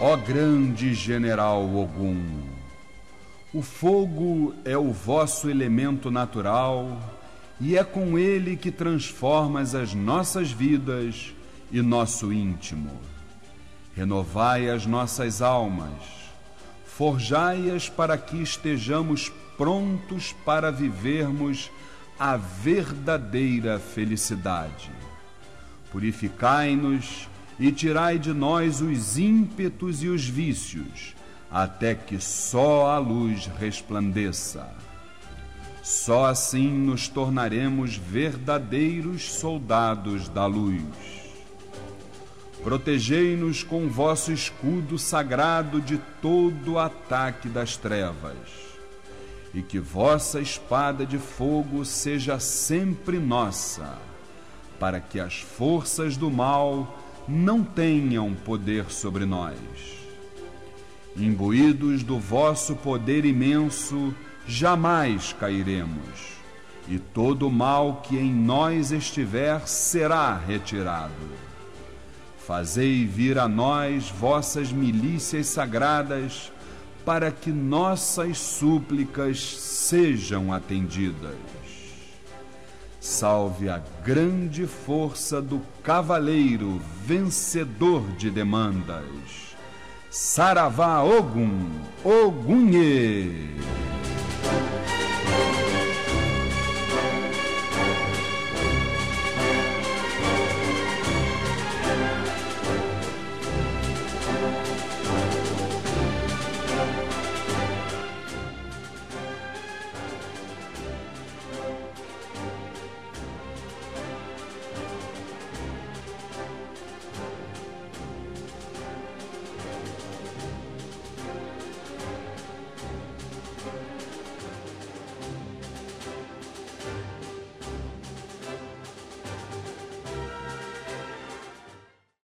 Ó grande general Ogum, o fogo é o vosso elemento natural e é com ele que transformas as nossas vidas e nosso íntimo. Renovai as nossas almas, forjai-as para que estejamos prontos para vivermos a verdadeira felicidade. Purificai-nos e tirai de nós os ímpetos e os vícios, até que só a luz resplandeça. Só assim nos tornaremos verdadeiros soldados da luz. Protegei-nos com vosso escudo sagrado de todo ataque das trevas, e que vossa espada de fogo seja sempre nossa, para que as forças do mal não tenham poder sobre nós. Imbuídos do vosso poder imenso, jamais cairemos, e todo o mal que em nós estiver será retirado. Fazei vir a nós vossas milícias sagradas, para que nossas súplicas sejam atendidas. Salve a grande força do cavaleiro vencedor de demandas. Saravá Ogum, Ogunhê.